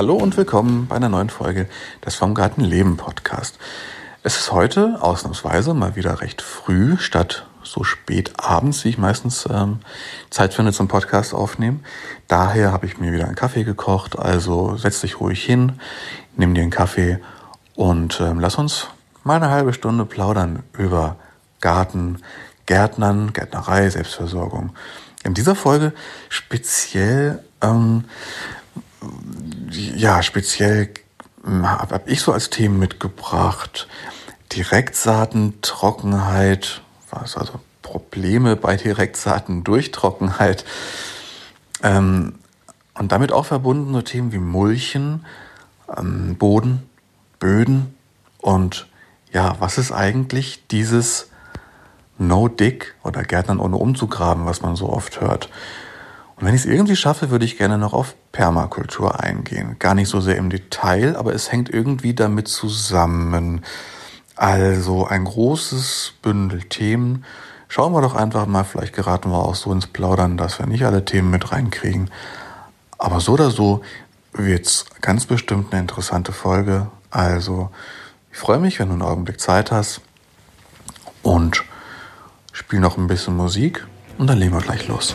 Hallo und willkommen bei einer neuen Folge des Vom Garten Leben Podcast. Es ist heute ausnahmsweise mal wieder recht früh, statt so spät abends, wie ich meistens ähm, Zeit finde zum Podcast aufnehmen. Daher habe ich mir wieder einen Kaffee gekocht. Also setz dich ruhig hin, nimm dir einen Kaffee und ähm, lass uns mal eine halbe Stunde plaudern über Garten, Gärtnern, Gärtnerei, Selbstversorgung. In dieser Folge speziell, ähm, ja, speziell hm, habe hab ich so als Themen mitgebracht. Direktsaaten, Trockenheit, was also Probleme bei Direktsaaten durch Trockenheit. Ähm, und damit auch verbundene Themen wie Mulchen, ähm, Boden, Böden und ja, was ist eigentlich dieses No-Dick oder Gärtnern ohne umzugraben, was man so oft hört. Und wenn ich es irgendwie schaffe, würde ich gerne noch auf Permakultur eingehen. Gar nicht so sehr im Detail, aber es hängt irgendwie damit zusammen. Also ein großes Bündel Themen. Schauen wir doch einfach mal, vielleicht geraten wir auch so ins Plaudern, dass wir nicht alle Themen mit reinkriegen. Aber so oder so wird's ganz bestimmt eine interessante Folge. Also, ich freue mich, wenn du einen Augenblick Zeit hast und spiele noch ein bisschen Musik und dann legen wir gleich los.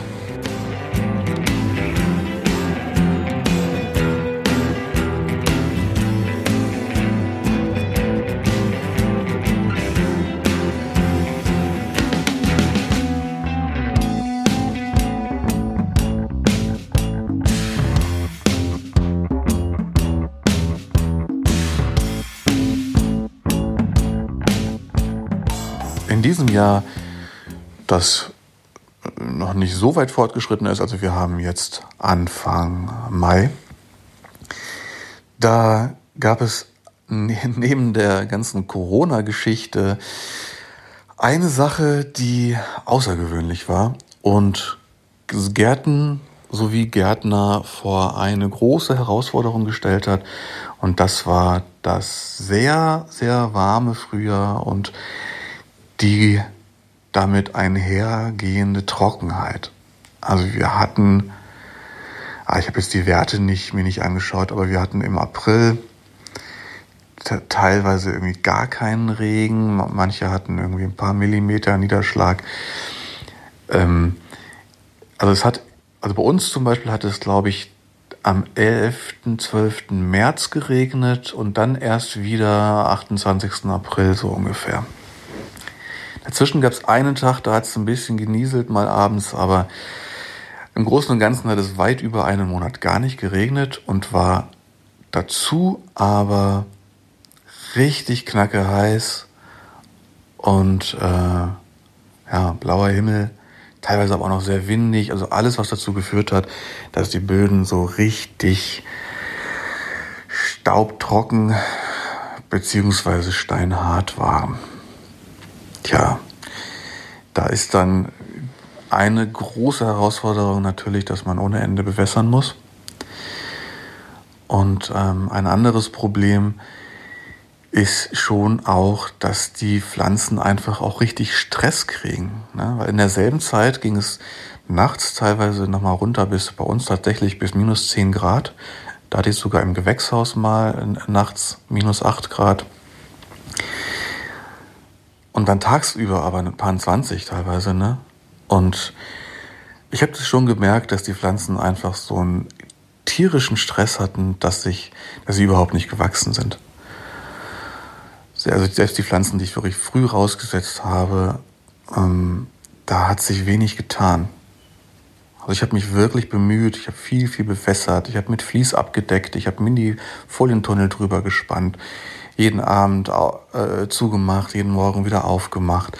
Jahr das noch nicht so weit fortgeschritten ist. Also wir haben jetzt Anfang Mai. Da gab es ne-, neben der ganzen Corona-Geschichte eine Sache, die außergewöhnlich war und Gärten sowie Gärtner vor eine große Herausforderung gestellt hat. Und das war das sehr, sehr warme Frühjahr und die damit einhergehende Trockenheit. Also wir hatten, ah, ich habe jetzt die Werte nicht, mir nicht angeschaut, aber wir hatten im April teilweise irgendwie gar keinen Regen. Manche hatten irgendwie ein paar Millimeter Niederschlag. Ähm, also es hat, also bei uns zum Beispiel hat es, glaube ich, am 11., 12. März geregnet und dann erst wieder 28. April so ungefähr. Dazwischen gab es einen Tag, da hat es ein bisschen genieselt mal abends, aber im Großen und Ganzen hat es weit über einen Monat gar nicht geregnet und war dazu aber richtig knacke heiß und äh, ja, blauer Himmel, teilweise aber auch noch sehr windig, also alles, was dazu geführt hat, dass die Böden so richtig staubtrocken beziehungsweise steinhart waren. Tja, da ist dann eine große Herausforderung natürlich, dass man ohne Ende bewässern muss. Und ähm, ein anderes Problem ist schon auch, dass die Pflanzen einfach auch richtig Stress kriegen. Ne? Weil in derselben Zeit ging es nachts teilweise nochmal runter bis bei uns tatsächlich bis minus 10 Grad. Da hatte ich sogar im Gewächshaus mal nachts minus 8 Grad. Und dann tagsüber aber ein paar 20 teilweise, ne? Und ich habe das schon gemerkt, dass die Pflanzen einfach so einen tierischen Stress hatten, dass, sich, dass sie überhaupt nicht gewachsen sind. Also selbst die Pflanzen, die ich wirklich früh rausgesetzt habe, ähm, da hat sich wenig getan. Also ich habe mich wirklich bemüht, ich habe viel, viel bewässert, ich habe mit Vlies abgedeckt, ich habe Mini-Folientunnel drüber gespannt jeden Abend äh, zugemacht, jeden Morgen wieder aufgemacht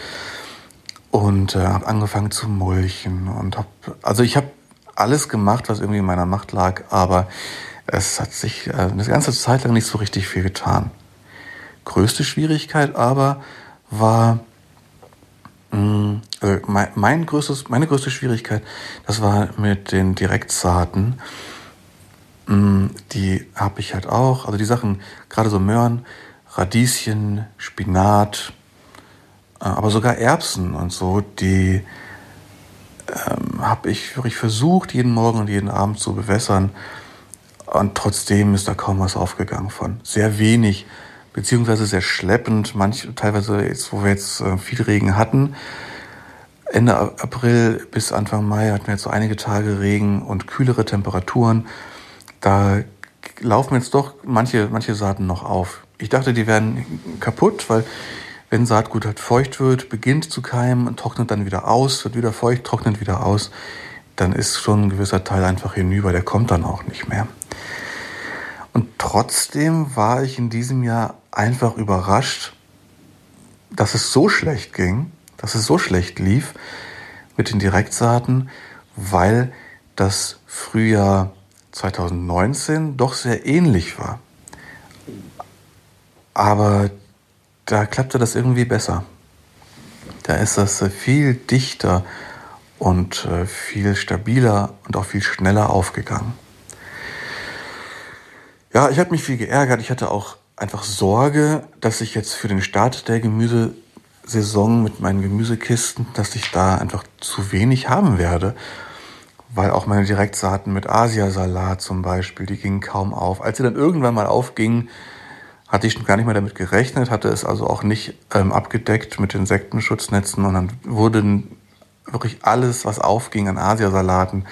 und äh, habe angefangen zu mulchen und habe also ich habe alles gemacht, was irgendwie in meiner Macht lag, aber es hat sich äh, eine ganze Zeit lang nicht so richtig viel getan. Größte Schwierigkeit aber war mh, mm, also mein, mein größtes, meine größte Schwierigkeit, das war mit den Direktsaaten. Mm, die habe ich halt auch. Also die Sachen, gerade so Möhren, Radieschen, Spinat, äh, aber sogar Erbsen und so, die ähm, habe ich wirklich versucht, jeden Morgen und jeden Abend zu bewässern. Und trotzdem ist da kaum was aufgegangen von. Sehr wenig, beziehungsweise sehr schleppend. Manch, teilweise jetzt, wo wir jetzt äh, viel Regen hatten, Ende April bis Anfang Mai hatten wir jetzt so einige Tage Regen und kühlere Temperaturen. Da laufen jetzt doch manche, manche Saaten noch auf. Ich dachte, die werden kaputt, weil wenn Saatgut halt feucht wird, beginnt zu keimen und trocknet dann wieder aus, wird wieder feucht, trocknet wieder aus, dann ist schon ein gewisser Teil einfach hinüber, der kommt dann auch nicht mehr. Und trotzdem war ich in diesem Jahr einfach überrascht, dass es so schlecht ging, dass es so schlecht lief mit den Direktsaaten, weil das Frühjahr 2019 doch sehr ähnlich war. Aber da klappte das irgendwie besser. Da ist das viel dichter und äh, viel stabiler und auch viel schneller aufgegangen. Ja, ich habe mich viel geärgert. Ich hatte auch einfach Sorge, dass ich jetzt für den Start der Gemüsesaison mit meinen Gemüsekisten, dass ich da einfach zu wenig haben werde. Weil auch meine Direktsaaten mit Asiasalat zum Beispiel, die gingen kaum auf. Als sie dann irgendwann mal aufgingen, hatte ich schon gar nicht mehr damit gerechnet, hatte es also auch nicht ähm, abgedeckt mit Insektenschutznatzen und dann wurden wirklich alles, was aufging an Asiasalaten,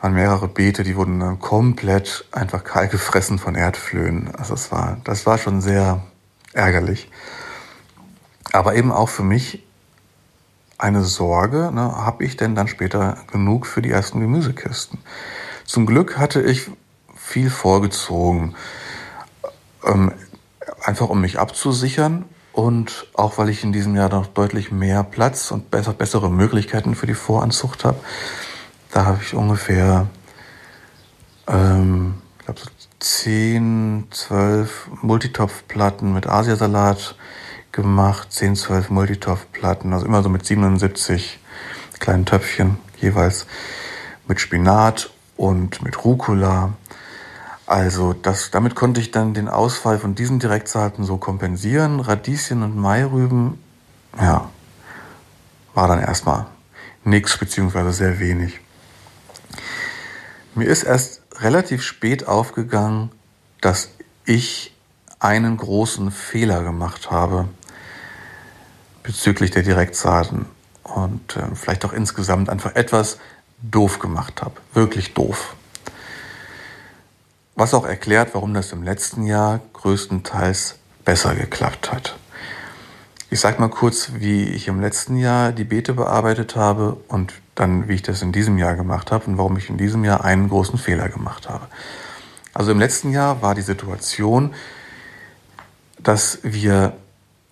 waren mehrere Beete, die wurden dann komplett einfach kahl gefressen von Erdflöhen. Also das war, das war schon sehr ärgerlich. Aber eben auch für mich eine Sorge, ne, habe ich denn dann später genug für die ersten Gemüsekisten? Zum Glück hatte ich viel vorgezogen, ähm, einfach um mich abzusichern und auch weil ich in diesem Jahr noch deutlich mehr Platz und besser, bessere Möglichkeiten für die Voranzucht habe. Da habe ich ungefähr, ähm, ich glaube, so 10, 12 Multitopfplatten mit Asiasalat gemacht, 10, 12 Multitopfplatten, also immer so mit 77 kleinen Töpfchen jeweils mit Spinat und mit Rucola. Also das, damit konnte ich dann den Ausfall von diesen Direktsaaten so kompensieren. Radieschen und Mairüben, ja, war dann erstmal nichts beziehungsweise sehr wenig. Mir ist erst relativ spät aufgegangen, dass ich einen großen Fehler gemacht habe bezüglich der Direktsaaten und äh, vielleicht auch insgesamt einfach etwas doof gemacht habe. Wirklich doof. Was auch erklärt, warum das im letzten Jahr größtenteils besser geklappt hat. Ich sage mal kurz, wie ich im letzten Jahr die Beete bearbeitet habe und dann, wie ich das in diesem Jahr gemacht habe und warum ich in diesem Jahr einen großen Fehler gemacht habe. Also im letzten Jahr war die Situation, dass wir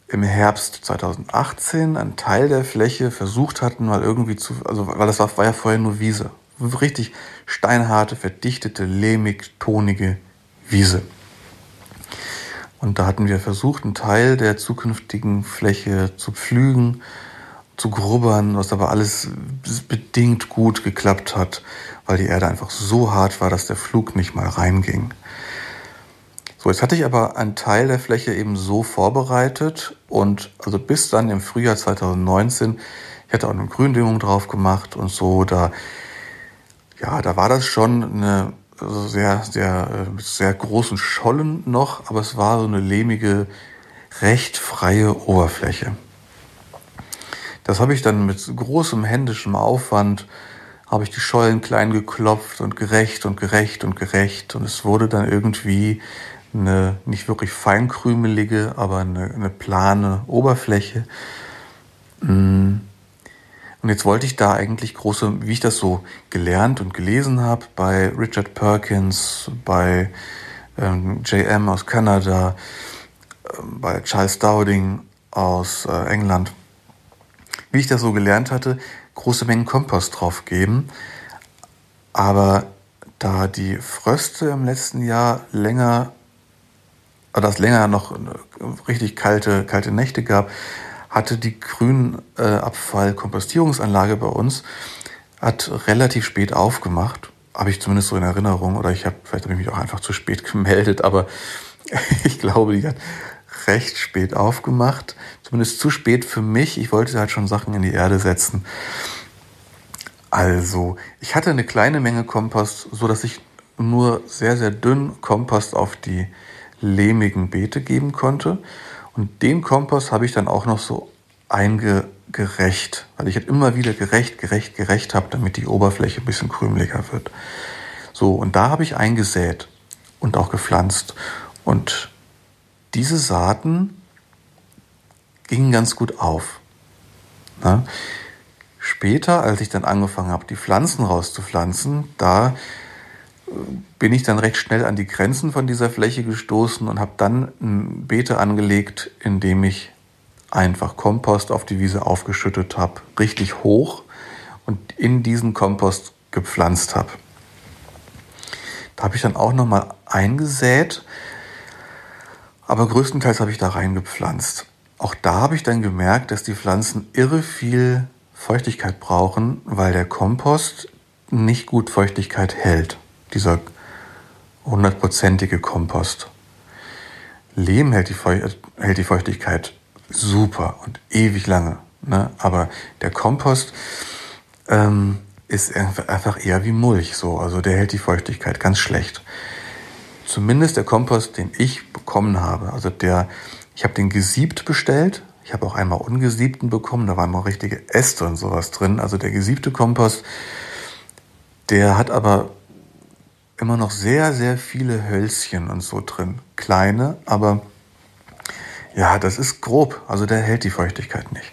im Herbst 2018 einen Teil der Fläche versucht hatten, mal irgendwie zu, also weil das war, war ja vorher nur Wiese richtig steinharte, verdichtete, lehmig, tonige Wiese. Und da hatten wir versucht, einen Teil der zukünftigen Fläche zu pflügen, zu grubbern, was aber alles bedingt gut geklappt hat, weil die Erde einfach so hart war, dass der Flug nicht mal reinging. So, jetzt hatte ich aber einen Teil der Fläche eben so vorbereitet und also bis dann im Frühjahr 2019, ich hatte auch eine Gründüngung drauf gemacht und so, da ja, da war das schon eine also sehr, sehr, mit sehr großen Schollen noch, aber es war so eine lehmige, recht freie Oberfläche. Das habe ich dann mit großem händischem Aufwand, habe ich die Schollen klein geklopft und gerecht und gerecht und gerecht und es wurde dann irgendwie eine nicht wirklich feinkrümelige, aber eine, eine plane Oberfläche. Mmh und jetzt wollte ich da eigentlich große, wie ich das so gelernt und gelesen habe, bei Richard Perkins, bei ähm, JM aus Kanada, äh, bei Charles Dowding aus äh, England, wie ich das so gelernt hatte, große Mengen Kompost drauf geben. Aber da die Fröste im letzten Jahr länger, oder es länger noch richtig kalte, kalte Nächte gab, hatte die Grünabfall-Kompostierungsanlage bei uns, hat relativ spät aufgemacht. Habe ich zumindest so in Erinnerung. Oder ich habe, vielleicht habe ich mich auch einfach zu spät gemeldet, aber ich glaube, die hat recht spät aufgemacht. Zumindest zu spät für mich. Ich wollte halt schon Sachen in die Erde setzen. Also, ich hatte eine kleine Menge Kompost, so dass ich nur sehr, sehr dünn Kompost auf die lehmigen Beete geben konnte. Und den Kompost habe ich dann auch noch so eingerecht, weil ich halt immer wieder gerecht, gerecht, gerecht habe, damit die Oberfläche ein bisschen krümeliger wird. So, und da habe ich eingesät und auch gepflanzt. Und diese Saaten gingen ganz gut auf. Na? Später, als ich dann angefangen habe, die Pflanzen rauszupflanzen, da bin ich dann recht schnell an die Grenzen von dieser Fläche gestoßen und habe dann ein Beete angelegt, in dem ich einfach Kompost auf die Wiese aufgeschüttet habe, richtig hoch und in diesen Kompost gepflanzt habe. Da habe ich dann auch nochmal eingesät, aber größtenteils habe ich da reingepflanzt. Auch da habe ich dann gemerkt, dass die Pflanzen irre viel Feuchtigkeit brauchen, weil der Kompost nicht gut Feuchtigkeit hält. Dieser hundertprozentige Kompost. Lehm hält die, hält die, Feuchtigkeit super und ewig lange. Ne? Aber der Kompost ähm, ist einfach eher wie Mulch. So. Also der hält die Feuchtigkeit ganz schlecht. Zumindest der Kompost, den ich bekommen habe. Also der, ich habe den gesiebt bestellt ich habe auch einmal ungesiebten bekommen, da waren noch richtige Äste und sowas drin. Also der gesiebte Kompost, der hat aber immer noch sehr, sehr viele Hölzchen und so drin. Kleine, aber ja, das ist grob. Also der hält die Feuchtigkeit nicht.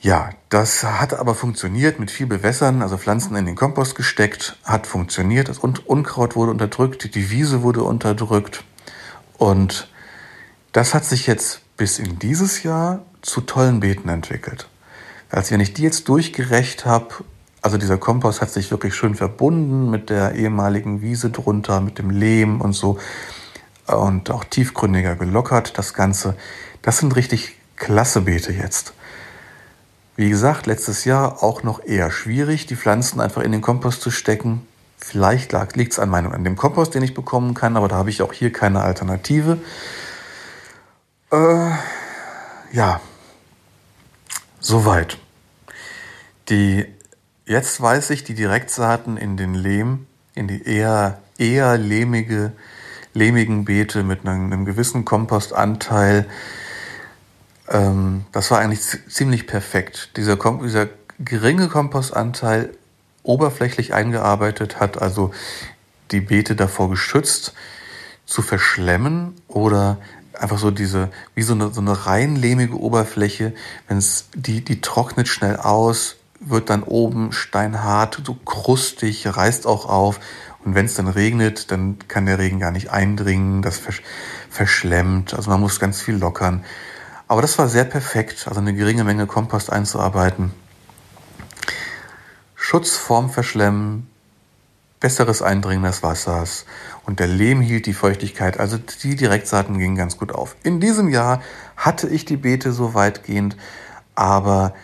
Ja, das hat aber funktioniert mit viel Bewässern, also Pflanzen in den Kompost gesteckt, hat funktioniert. Das Unkraut wurde unterdrückt, die Wiese wurde unterdrückt. Und das hat sich jetzt bis in dieses Jahr zu tollen Beeten entwickelt. Als wenn ich die jetzt durchgerecht habe, also dieser Kompost hat sich wirklich schön verbunden mit der ehemaligen Wiese drunter, mit dem Lehm und so und auch tiefgründiger gelockert, das Ganze. Das sind richtig klasse Beete jetzt. Wie gesagt, letztes Jahr auch noch eher schwierig, die Pflanzen einfach in den Kompost zu stecken. Vielleicht liegt es an, meinem, an dem Kompost, den ich bekommen kann, aber da habe ich auch hier keine Alternative. Äh, ja, soweit. Die, jetzt weiß ich, die Direktsaaten in den Lehm, in die eher, eher lehmige, lehmigen Beete mit einem, einem gewissen Kompostanteil, ähm, das war eigentlich ziemlich perfekt. Dieser, dieser geringe Kompostanteil oberflächlich eingearbeitet hat, also die Beete davor geschützt, zu verschlemmen oder einfach so diese, wie so eine, so eine rein lehmige Oberfläche, wenn es, die, die trocknet schnell aus, wird dann oben steinhart, so krustig, reißt auch auf. Und wenn es dann regnet, dann kann der Regen gar nicht eindringen, das versch verschlemmt. Also man muss ganz viel lockern. Aber das war sehr perfekt, also eine geringe Menge Kompost einzuarbeiten. Schutz vorm Verschlemmen, besseres Eindringen des Wassers und der Lehm hielt die Feuchtigkeit, also die Direktsaaten gingen ganz gut auf. In diesem Jahr hatte ich die Beete so weitgehend, aber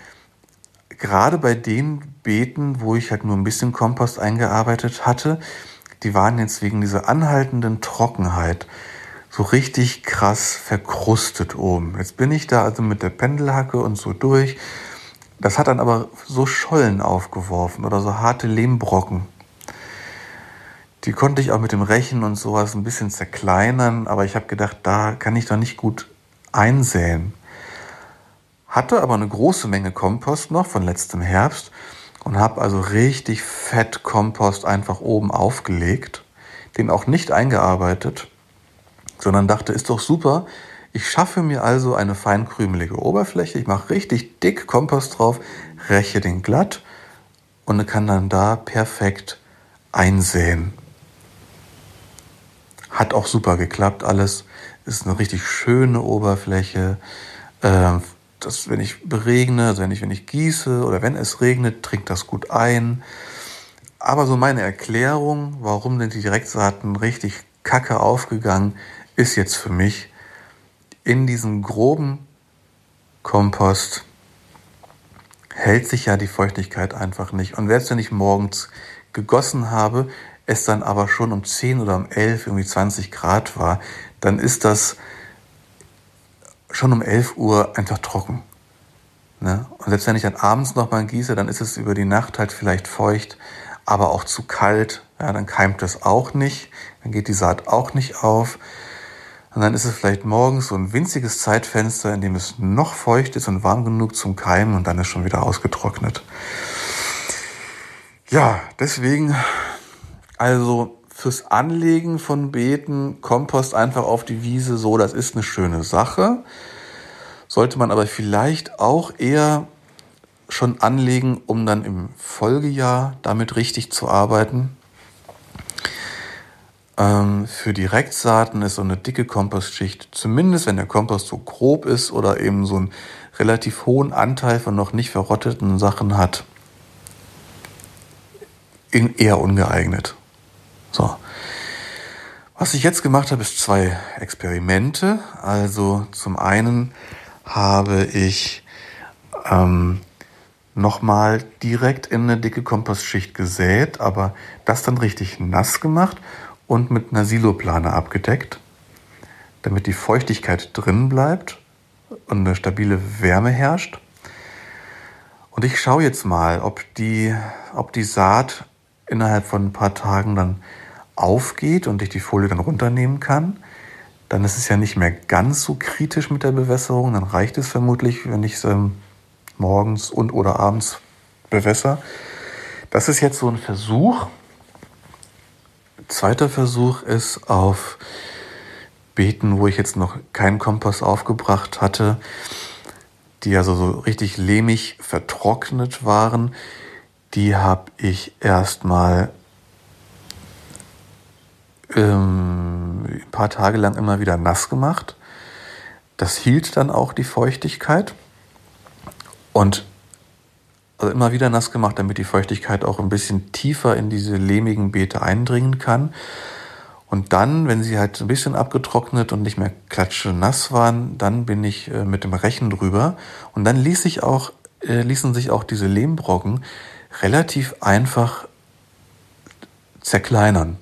gerade bei den Beeten, wo ich halt nur ein bisschen Kompost eingearbeitet hatte, die waren jetzt wegen dieser anhaltenden Trockenheit so richtig krass verkrustet oben. Jetzt bin ich da also mit der Pendelhacke und so durch. Das hat dann aber so Schollen aufgeworfen oder so harte Lehmbrocken. Die konnte ich auch mit dem Rechen und sowas ein bisschen zerkleinern, aber ich habe gedacht, da kann ich doch nicht gut einsäen. Hatte aber eine große Menge Kompost noch von letztem Herbst und habe also richtig fett Kompost einfach oben aufgelegt, den auch nicht eingearbeitet, sondern dachte, ist doch super. Ich schaffe mir also eine feinkrümelige Oberfläche, ich mache richtig dick Kompost drauf, räche den glatt und kann dann da perfekt einsäen. Hat auch super geklappt alles. Ist eine richtig schöne Oberfläche. Äh, das, wenn ich beregne, also wenn ich, wenn ich gieße oder wenn es regnet, trinkt das gut ein. Aber so meine Erklärung, warum sind die Direktsaaten richtig kacke aufgegangen, ist jetzt für mich in diesem groben Kompost hält sich ja die Feuchtigkeit einfach nicht. Und selbst wenn ich morgens gegossen habe, es dann aber schon um 10 oder um 11 irgendwie 20 Grad war, dann ist das schon um 11 Uhr einfach trocken. Ne? Und selbst wenn ich dann abends nochmal gieße, dann ist es über die Nacht halt vielleicht feucht, aber auch zu kalt, Ja, dann keimt das auch nicht, dann geht die Saat auch nicht auf. Und dann ist es vielleicht morgens so ein winziges Zeitfenster, in dem es noch feucht ist und warm genug zum Keimen und dann ist schon wieder ausgetrocknet. Ja, deswegen, also fürs Anlegen von Beeten, Kompost einfach auf die Wiese, so, das ist eine schöne Sache. Sollte man aber vielleicht auch eher schon anlegen, um dann im Folgejahr damit richtig zu arbeiten. Ähm, für Direktsaaten ist so eine dicke Kompostschicht, zumindest wenn der Kompost so grob ist oder eben so einen relativ hohen Anteil von noch nicht verrotteten Sachen hat, eher ungeeignet. So. Was ich jetzt gemacht habe, ist zwei Experimente. Also zum einen habe ich ähm, nochmal direkt in eine dicke Kompostschicht gesät, aber das dann richtig nass gemacht und mit einer Siloplane abgedeckt, damit die Feuchtigkeit drin bleibt und eine stabile Wärme herrscht. Und ich schaue jetzt mal, ob die, ob die Saat innerhalb von ein paar Tagen dann aufgeht und ich die Folie dann runternehmen kann. Dann ist es ja nicht mehr ganz so kritisch mit der Bewässerung. Dann reicht es vermutlich, wenn ich es ähm, morgens und oder abends bewässer. Das ist jetzt so ein Versuch. Zweiter Versuch ist auf Beeten, wo ich jetzt noch keinen Kompost aufgebracht hatte, die also so richtig lehmig vertrocknet waren. Die habe ich erstmal ähm, ein paar Tage lang immer wieder nass gemacht. Das hielt dann auch die Feuchtigkeit. Und also immer wieder nass gemacht, damit die Feuchtigkeit auch ein bisschen tiefer in diese lehmigen Beete eindringen kann. Und dann, wenn sie halt ein bisschen abgetrocknet und nicht mehr klatsche nass waren, dann bin ich äh, mit dem Rechen drüber. Und dann ließ sich auch, äh, ließen sich auch diese Lehmbrocken relativ einfach zerkleinern.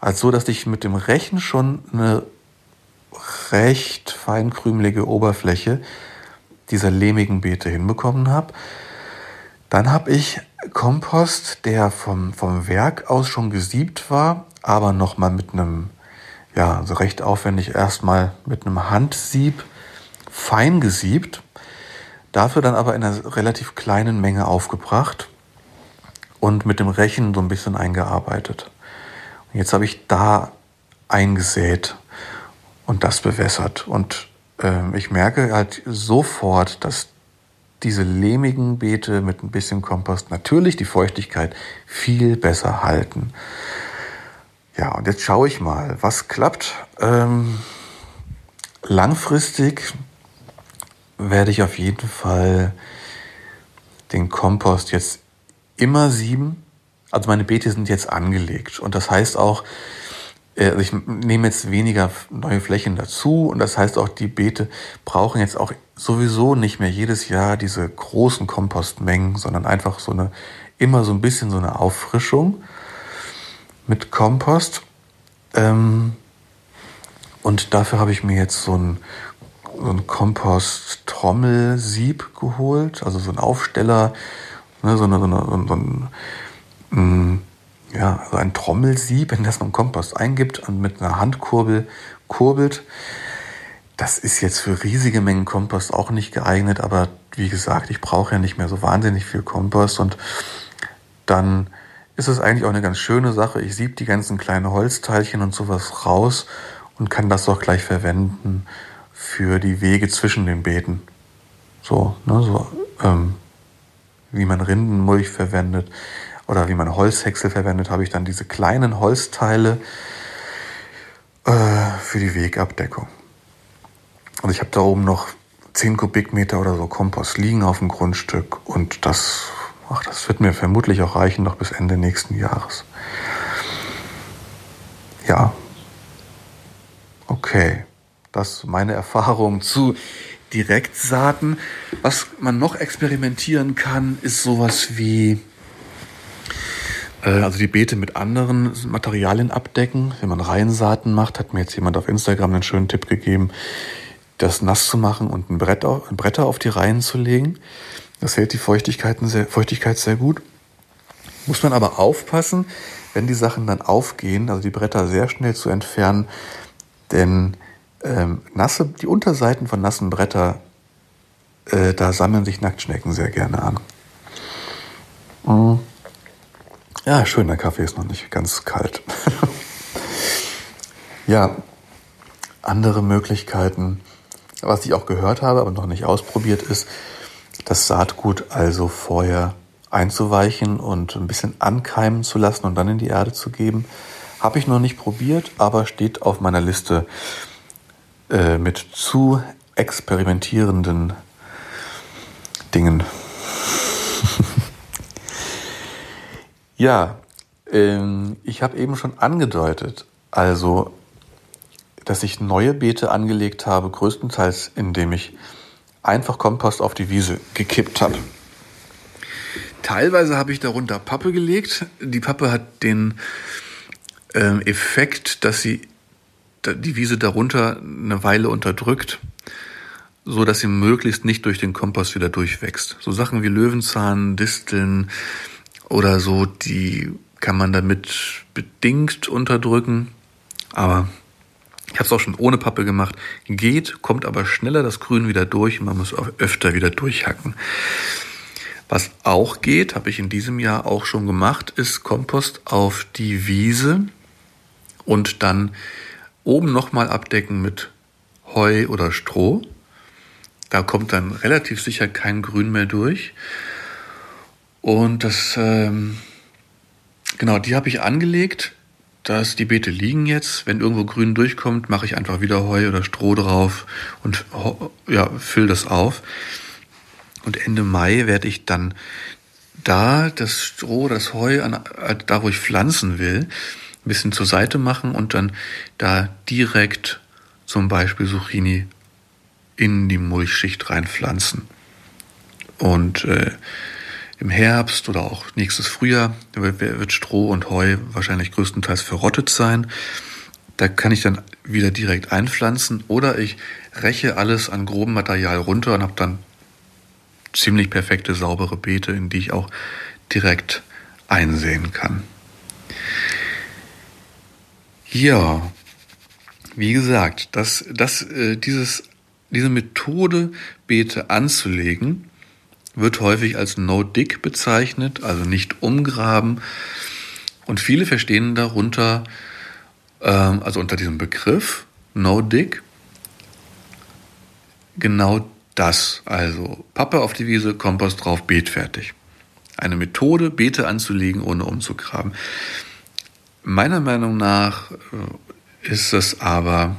Also dass ich mit dem Rechen schon eine recht feinkrümelige Oberfläche dieser lehmigen Beete hinbekommen habe. Dann habe ich Kompost, der vom, vom Werk aus schon gesiebt war, aber nochmal mit einem, ja, so recht aufwendig erstmal mit einem Handsieb fein gesiebt, dafür dann aber in einer relativ kleinen Menge aufgebracht und mit dem Rechen so ein bisschen eingearbeitet. Jetzt habe ich da eingesät und das bewässert und ähm, ich merke halt sofort, dass diese lehmigen Beete mit ein bisschen Kompost natürlich die Feuchtigkeit viel besser halten. Ja, und jetzt schaue ich mal, was klappt. Ähm, langfristig werde ich auf jeden Fall den Kompost jetzt immer sieben. Also meine Beete sind jetzt angelegt. Und das heißt auch, äh, also ich nehme jetzt weniger neue Flächen dazu und das heißt auch, die Beete brauchen jetzt auch sowieso nicht mehr jedes Jahr diese großen Kompostmengen, sondern einfach so eine, immer so ein bisschen so eine Auffrischung mit Kompost. Ähm, und dafür habe ich mir jetzt so ein, so ein Kompost-Trommelsieb geholt, also so ein Aufsteller, ne, so, eine, so, eine, so ein, ja, also ein Trommelsieb, in das man Kompost eingibt und mit einer Handkurbel kurbelt. Das ist jetzt für riesige Mengen Kompost auch nicht geeignet, aber wie gesagt, ich brauche ja nicht mehr so wahnsinnig viel Kompost und dann ist es eigentlich auch eine ganz schöne Sache. Ich sieb die ganzen kleinen Holzteilchen und sowas raus und kann das auch gleich verwenden für die Wege zwischen den Beeten. So, ne, so ähm, wie man Rindenmulch verwendet oder wie man Holzhäcksel verwendet, habe ich dann diese kleinen Holzteile äh, für die Wegabdeckung. Und ich habe da oben noch 10 Kubikmeter oder so Kompost liegen auf dem Grundstück und das, ach, das wird mir vermutlich auch reichen noch bis Ende nächsten Jahres. Ja. Okay. Das ist meine Erfahrung zu Direktsaaten. Was man noch experimentieren kann, ist sowas wie also die Beete mit anderen Materialien abdecken. Wenn man Reihensaaten macht, hat mir jetzt jemand auf Instagram einen schönen Tipp gegeben, das nass zu machen und ein, Brett auf, Bretter auf die Reihen zu legen. Das hält die Feuchtigkeit sehr, Feuchtigkeit sehr gut. Muss man aber aufpassen, wenn die Sachen dann aufgehen, also die Bretter sehr schnell zu entfernen, denn ähm, nasse, die Unterseiten von nassen Bretter, äh, da sammeln sich Nacktschnecken sehr gerne an. Mhm. Ja, schön, der Kaffee ist noch nicht ganz kalt. ja, andere Möglichkeiten, was ich auch gehört habe, aber noch nicht ausprobiert ist, das Saatgut also vorher einzuweichen und ein bisschen ankeimen zu lassen und dann in die Erde zu geben. Habe ich noch nicht probiert, aber steht auf meiner Liste äh, mit zu experimentierenden Dingen. Ja, ähm, ich habe eben schon angedeutet, also, dass ich neue Beete angelegt habe, größtenteils indem ich einfach Kompost auf die Wiese gekippt habe. Teilweise habe ich darunter Pappe gelegt. Die Pappe hat den ähm, Effekt, dass sie die Wiese darunter eine Weile unterdrückt, so dass sie möglichst nicht durch den Kompost wieder durchwächst. So Sachen wie Löwenzahn, Disteln oder so, die kann man damit bedingt unterdrücken. Aber ich habe es auch schon ohne Pappe gemacht. Geht, kommt aber schneller das Grün wieder durch und man muss auch öfter wieder durchhacken. Was auch geht, habe ich in diesem Jahr auch schon gemacht, ist Kompost auf die Wiese und dann oben nochmal abdecken mit Heu oder Stroh. Da kommt dann relativ sicher kein Grün mehr durch. Und das, ähm, genau, die habe ich angelegt. Dass die Beete liegen jetzt. Wenn irgendwo Grün durchkommt, mache ich einfach wieder Heu oder Stroh drauf und ja, fülle das auf. Und Ende Mai werde ich dann da das Stroh, das Heu, an, da wo ich pflanzen will, ein bisschen zur Seite machen und dann da direkt zum Beispiel Zucchini in die Mulchschicht reinpflanzen. Und äh, im Herbst oder auch nächstes Frühjahr wird Stroh und Heu wahrscheinlich größtenteils verrottet sein. Da kann ich dann wieder direkt einpflanzen oder ich räche alles an grobem Material runter und habe dann ziemlich perfekte, saubere Beete, in die ich auch direkt einsehen kann. Ja, wie gesagt, das, das, äh, dieses, diese Methode, Beete anzulegen, wird häufig als No-Dig bezeichnet, also nicht umgraben. Und viele verstehen darunter, ähm, also unter diesem Begriff No-Dig, genau das also Pappe auf die Wiese, Kompost drauf, Beet fertig. Eine Methode, Beete anzulegen, ohne umzugraben. Meiner Meinung nach äh, ist es aber,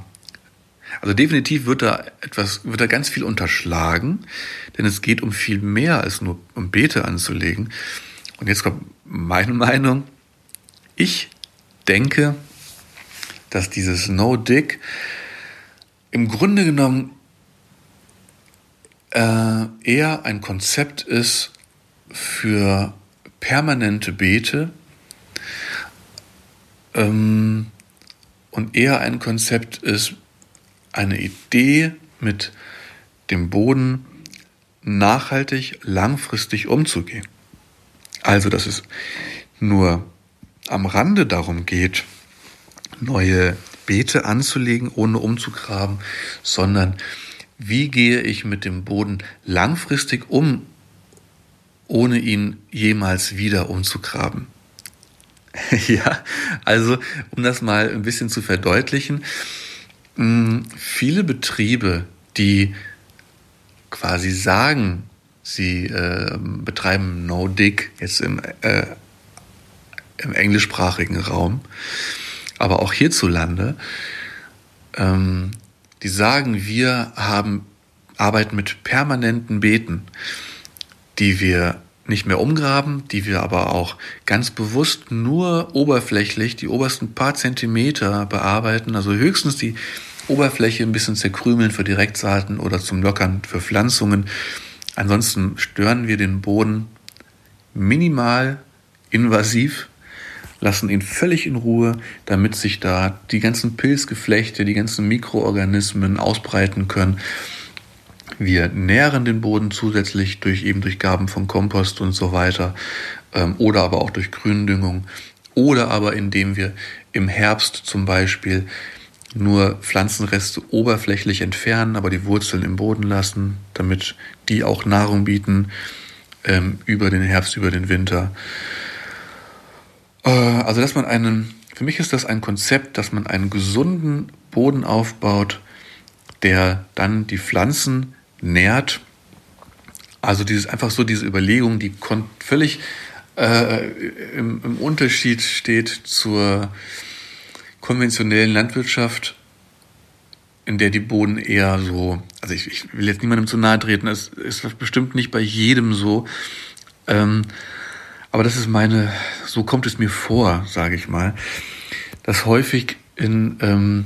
also definitiv wird da etwas, wird da ganz viel unterschlagen, denn es geht um viel mehr als nur um Beete anzulegen. Und jetzt kommt meine Meinung. Ich denke, dass dieses No-Dig im Grunde genommen äh, eher ein Konzept ist für permanente Beete ähm, und eher ein Konzept ist eine Idee mit dem Boden nachhaltig, langfristig umzugehen. Also, dass es nur am Rande darum geht, neue Beete anzulegen, ohne umzugraben, sondern wie gehe ich mit dem Boden langfristig um, ohne ihn jemals wieder umzugraben. ja, also um das mal ein bisschen zu verdeutlichen, hm, viele Betriebe, die quasi sagen, sie äh, betreiben No-Dig jetzt im, äh, im englischsprachigen Raum, aber auch hierzulande, ähm, die sagen, wir haben, arbeiten mit permanenten Beeten, die wir nicht mehr umgraben, die wir aber auch ganz bewusst nur oberflächlich die obersten paar Zentimeter bearbeiten, also höchstens die Oberfläche ein bisschen zerkrümeln für Direktsaaten oder zum Lockern für Pflanzungen. Ansonsten stören wir den Boden minimal invasiv lassen ihn völlig in Ruhe, damit sich da die ganzen Pilzgeflechte, die ganzen Mikroorganismen ausbreiten können. Wir nähren den Boden zusätzlich durch eben durch Gaben von Kompost und so weiter ähm, oder aber auch durch Gründüngung oder aber indem wir im Herbst zum Beispiel nur Pflanzenreste oberflächlich entfernen, aber die Wurzeln im Boden lassen, damit die auch Nahrung bieten ähm, über den Herbst, über den Winter. Äh, also dass man einen, für mich ist das ein Konzept, dass man einen gesunden Boden aufbaut, der dann die Pflanzen nährt. Also dieses einfach so diese Überlegung, die völlig äh, im, im Unterschied steht zur konventionellen Landwirtschaft, in der die Boden eher so, also ich, ich will jetzt niemandem zu nahe treten, es ist bestimmt nicht bei jedem so, ähm, aber das ist meine, so kommt es mir vor, sage ich mal, dass häufig in, ähm,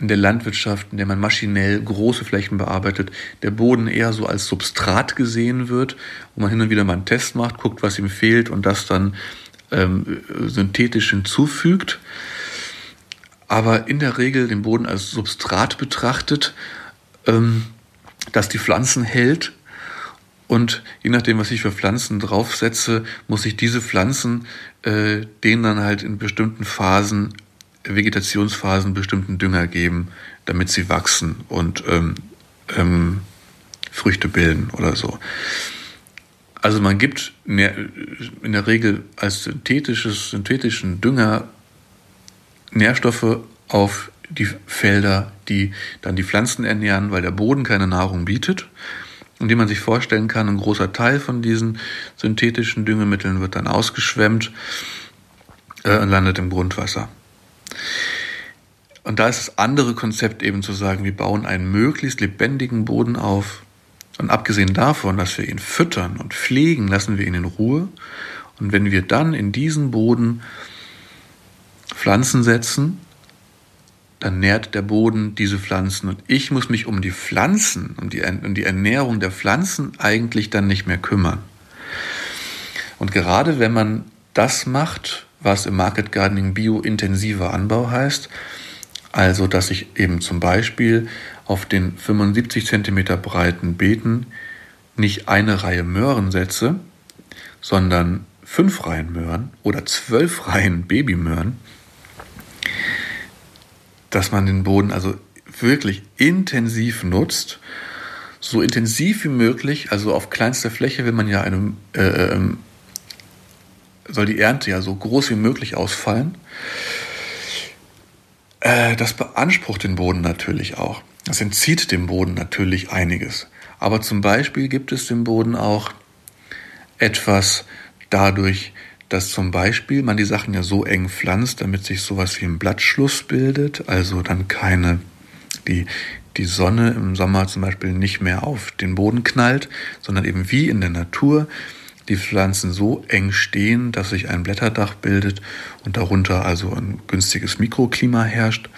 in der Landwirtschaft, in der man maschinell große Flächen bearbeitet, der Boden eher so als Substrat gesehen wird, wo man hin und wieder mal einen Test macht, guckt, was ihm fehlt und das dann ähm, synthetisch hinzufügt, aber in der Regel den Boden als Substrat betrachtet, ähm, das die Pflanzen hält. Und je nachdem, was ich für Pflanzen draufsetze, muss ich diese Pflanzen äh, denen dann halt in bestimmten Phasen, Vegetationsphasen, bestimmten Dünger geben, damit sie wachsen und ähm, ähm, Früchte bilden oder so. Also man gibt in der Regel als synthetisches, synthetischen Dünger Nährstoffe auf die Felder, die dann die Pflanzen ernähren, weil der Boden keine Nahrung bietet. Und wie man sich vorstellen kann, ein großer Teil von diesen synthetischen Düngemitteln wird dann ausgeschwemmt äh, und landet im Grundwasser. Und da ist das andere Konzept eben zu sagen, wir bauen einen möglichst lebendigen Boden auf, und abgesehen davon, dass wir ihn füttern und pflegen, lassen wir ihn in Ruhe. Und wenn wir dann in diesen Boden Pflanzen setzen, dann nährt der Boden diese Pflanzen. Und ich muss mich um die Pflanzen, um die, um die Ernährung der Pflanzen eigentlich dann nicht mehr kümmern. Und gerade wenn man das macht, was im Market Gardening biointensiver Anbau heißt, also dass ich eben zum Beispiel auf den 75 cm breiten Beeten nicht eine Reihe Möhren setze, sondern fünf Reihen Möhren oder zwölf Reihen Babymöhren, dass man den Boden also wirklich intensiv nutzt, so intensiv wie möglich, also auf kleinster Fläche will man ja eine, äh, ähm, soll die Ernte ja so groß wie möglich ausfallen. Äh, das beansprucht den Boden natürlich auch. Das entzieht dem Boden natürlich einiges. Aber zum Beispiel gibt es dem Boden auch etwas dadurch, dass zum Beispiel man die Sachen ja so eng pflanzt, damit sich sowas wie ein Blattschluss bildet, also dann keine, die, die Sonne im Sommer zum Beispiel nicht mehr auf den Boden knallt, sondern eben wie in der Natur die Pflanzen so eng stehen, dass sich ein Blätterdach bildet und darunter also ein günstiges Mikroklima herrscht.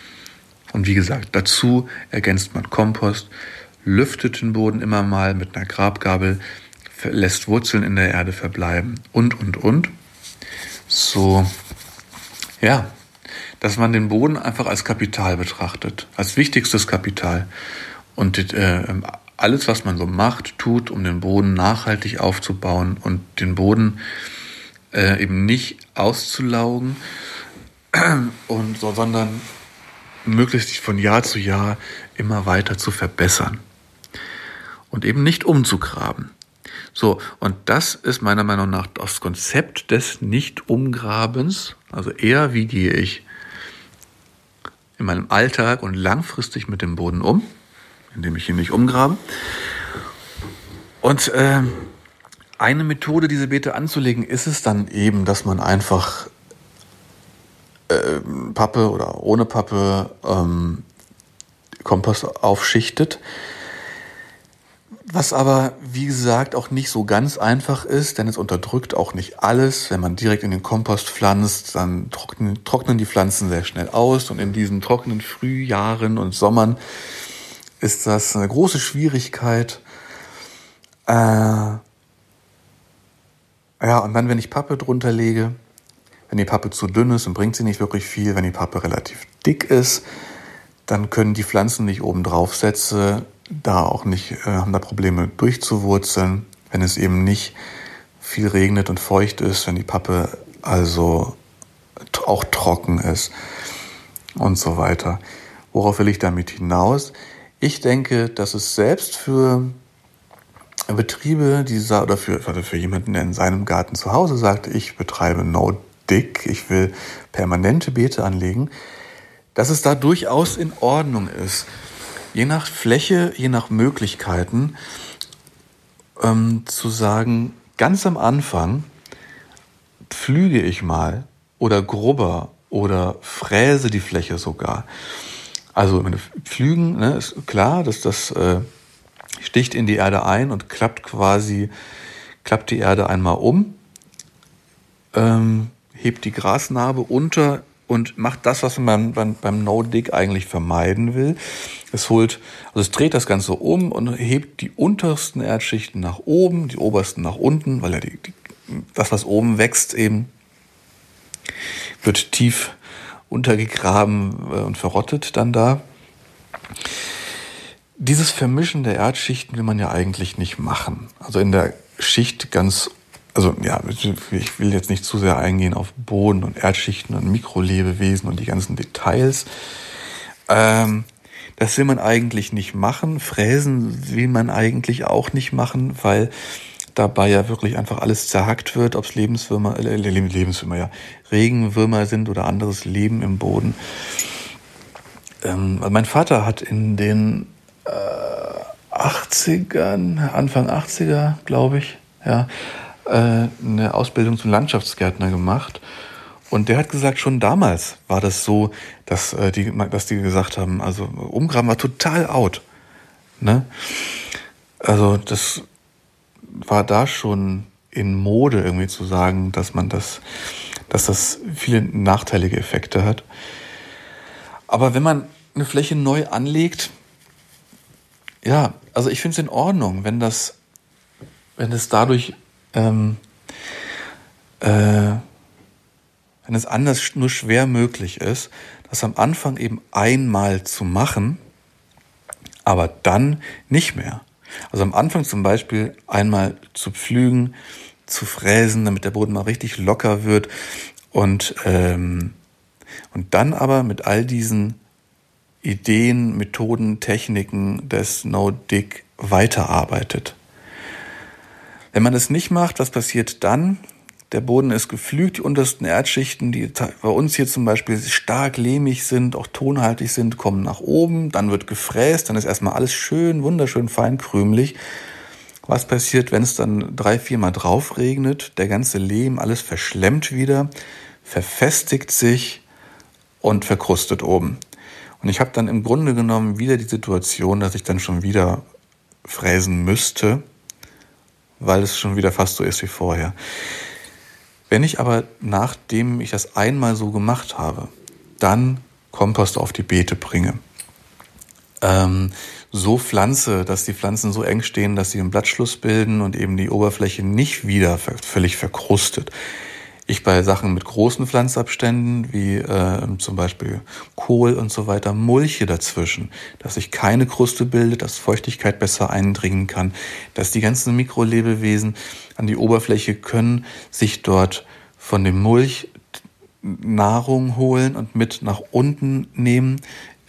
Und wie gesagt, dazu ergänzt man Kompost, lüftet den Boden immer mal mit einer Grabgabel, lässt Wurzeln in der Erde verbleiben und, und, und. So, ja, dass man den Boden einfach als Kapital betrachtet, als wichtigstes Kapital. Und äh, alles, was man so macht, tut, um den Boden nachhaltig aufzubauen und den Boden äh, eben nicht auszulaugen, und so, sondern möglichst von Jahr zu Jahr immer weiter zu verbessern und eben nicht umzugraben. So, und das ist meiner Meinung nach das Konzept des Nicht-Umgrabens. Also eher, wie gehe ich in meinem Alltag und langfristig mit dem Boden um, indem ich ihn nicht umgrabe. Und äh, eine Methode, diese Beete anzulegen, ist es dann eben, dass man einfach äh, Pappe oder ohne Pappe ähm, Kompost aufschichtet. Was aber, wie gesagt, auch nicht so ganz einfach ist, denn es unterdrückt auch nicht alles. Wenn man direkt in den Kompost pflanzt, dann trocknen, trocknen die Pflanzen sehr schnell aus. Und in diesen trockenen Frühjahren und Sommern ist das eine große Schwierigkeit. Äh, ja, und dann, wenn ich Pappe drunter lege, wenn die Pappe zu dünn ist, dann bringt sie nicht wirklich viel. Wenn die Pappe relativ dick ist, dann können die Pflanzen, die ich oben drauf setze, da auch nicht, äh, haben da Probleme durchzuwurzeln, wenn es eben nicht viel regnet und feucht ist, wenn die Pappe also auch trocken ist und so weiter. Worauf will ich damit hinaus? Ich denke, dass es selbst für Betriebe, die oder für, also für jemanden, der in seinem Garten zu Hause sagt, ich betreibe No Dick, ich will permanente Beete anlegen, dass es da durchaus in Ordnung ist, je nach Fläche, je nach Möglichkeiten, ähm, zu sagen, ganz am Anfang pflüge ich mal oder grubber oder fräse die Fläche sogar. Also wenn Pflügen, ne, ist klar, dass das äh, sticht in die Erde ein und klappt quasi, klappt die Erde einmal um, ähm, hebt die Grasnarbe unter und macht das, was man beim, beim No-Dig eigentlich vermeiden will. Es holt, also es dreht das Ganze um und hebt die untersten Erdschichten nach oben, die obersten nach unten, weil ja die, die, das, was oben wächst, eben wird tief untergegraben äh, und verrottet dann da. Dieses Vermischen der Erdschichten will man ja eigentlich nicht machen. Also in der Schicht ganz, also ja, ich will jetzt nicht zu sehr eingehen auf Boden und Erdschichten und Mikrolebewesen und die ganzen Details. Ähm, das will man eigentlich nicht machen. Fräsen will man eigentlich auch nicht machen, weil dabei ja wirklich einfach alles zerhackt wird, ob es Lebenswürmer, äh, Lebenswürmer, ja, Regenwürmer sind oder anderes Leben im Boden. Ähm, mein Vater hat in den äh, 80ern, Anfang 80er, glaube ich, ja, äh, eine Ausbildung zum Landschaftsgärtner gemacht. Und der hat gesagt, schon damals war das so, dass, äh, die, dass die gesagt haben, also Umgraben war total out. Ne? Also das war da schon in Mode irgendwie zu sagen, dass man das, dass das viele nachteilige Effekte hat. Aber wenn man eine Fläche neu anlegt, ja, also ich finde es in Ordnung, wenn das, wenn es dadurch, ähm, äh, wenn es anders nur schwer möglich ist, das am Anfang eben einmal zu machen, aber dann nicht mehr. Also am Anfang zum Beispiel einmal zu pflügen, zu fräsen, damit der Boden mal richtig locker wird und, ähm, und dann aber mit all diesen Ideen, Methoden, Techniken des No-Dig weiterarbeitet. Wenn man das nicht macht, was passiert dann? Der Boden ist geflügt, die untersten Erdschichten, die bei uns hier zum Beispiel stark lehmig sind, auch tonhaltig sind, kommen nach oben, dann wird gefräst, dann ist erstmal alles schön, wunderschön fein krümelig. Was passiert, wenn es dann drei, viermal drauf regnet? Der ganze Lehm, alles verschlemmt wieder, verfestigt sich und verkrustet oben. Und ich habe dann im Grunde genommen wieder die Situation, dass ich dann schon wieder fräsen müsste, weil es schon wieder fast so ist wie vorher. Wenn ich aber, nachdem ich das einmal so gemacht habe, dann Kompost auf die Beete bringe, ähm, so pflanze, dass die Pflanzen so eng stehen, dass sie einen Blattschluss bilden und eben die Oberfläche nicht wieder völlig verkrustet, ich bei Sachen mit großen Pflanzabständen, wie äh, zum Beispiel Kohl und so weiter, mulche dazwischen, dass sich keine Kruste bildet, dass Feuchtigkeit besser eindringen kann, dass die ganzen Mikrolebewesen an die Oberfläche können, sich dort von dem Mulch Nahrung holen und mit nach unten nehmen,